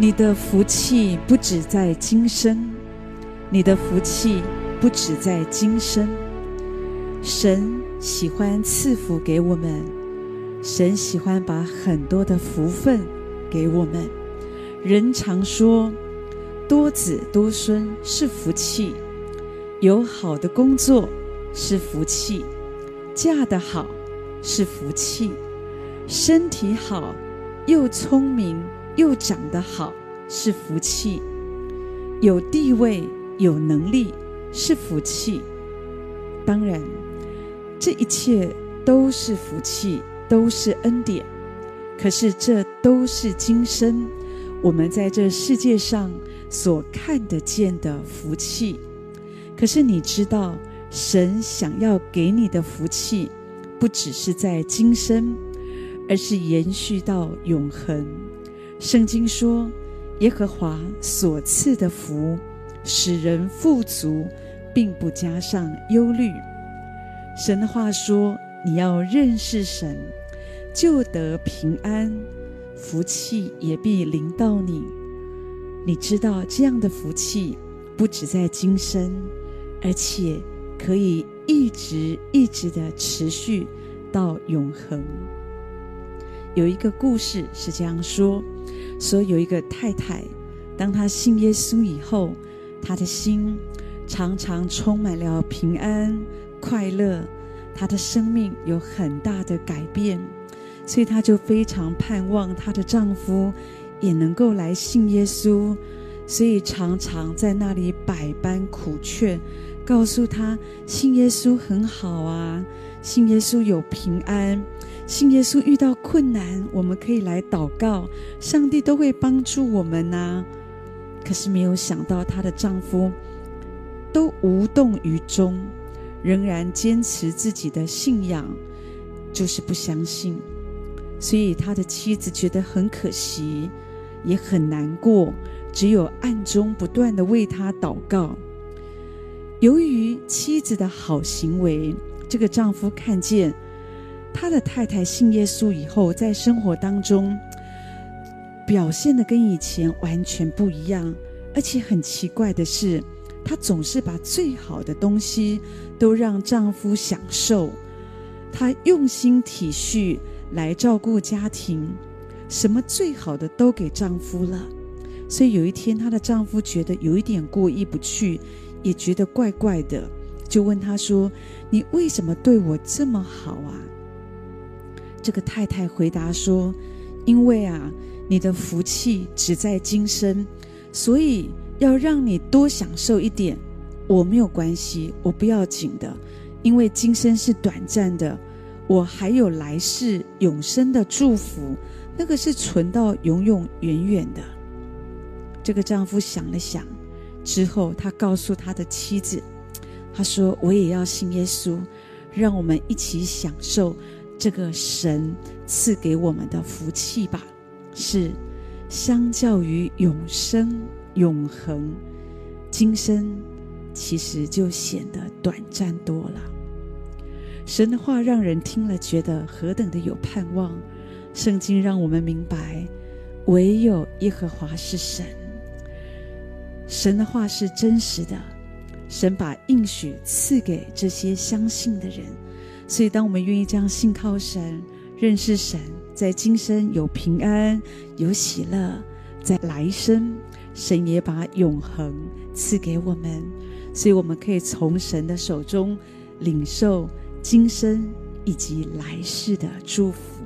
你的福气不止在今生，你的福气不止在今生。神喜欢赐福给我们，神喜欢把很多的福分给我们。人常说，多子多孙是福气，有好的工作是福气，嫁得好是福气，身体好又聪明。又长得好是福气，有地位有能力是福气。当然，这一切都是福气，都是恩典。可是这都是今生我们在这世界上所看得见的福气。可是你知道，神想要给你的福气，不只是在今生，而是延续到永恒。圣经说：“耶和华所赐的福，使人富足，并不加上忧虑。”神的话说：“你要认识神，就得平安，福气也必临到你。”你知道这样的福气不只在今生，而且可以一直一直的持续到永恒。有一个故事是这样说。说有一个太太，当她信耶稣以后，她的心常常充满了平安快乐，她的生命有很大的改变，所以她就非常盼望她的丈夫也能够来信耶稣，所以常常在那里百般苦劝，告诉她信耶稣很好啊，信耶稣有平安。信耶稣遇到困难，我们可以来祷告，上帝都会帮助我们呐、可是没有想到，她的丈夫都无动于衷，仍然坚持自己的信仰，就是不相信。所以他的妻子觉得很可惜，也很难过，只有暗中不断地为他祷告。由于妻子的好行为，这个丈夫看见。他的太太信耶稣以后，在生活当中表现的跟以前完全不一样，而且很奇怪的是，她总是把最好的东西都让丈夫享受，她用心体恤来照顾家庭，什么最好的都给丈夫了。所以有一天，她的丈夫觉得有一点过意不去，也觉得怪怪的，就问他说：“你为什么对我这么好啊？”这个太太回答说：“因为啊，你的福气只在今生，所以要让你多享受一点。我没有关系，我不要紧的，因为今生是短暂的，我还有来世永生的祝福，那个是存到永永远远的。”这个丈夫想了想之后，他告诉他的妻子：“他说我也要信耶稣，让我们一起享受。”这个神赐给我们的福气吧，是相较于永生永恒，今生其实就显得短暂多了。神的话让人听了觉得何等的有盼望。圣经让我们明白，唯有耶和华是神。神的话是真实的，神把应许赐给这些相信的人。所以，当我们愿意这样信靠神、认识神，在今生有平安、有喜乐，在来生，神也把永恒赐给我们。所以，我们可以从神的手中领受今生以及来世的祝福。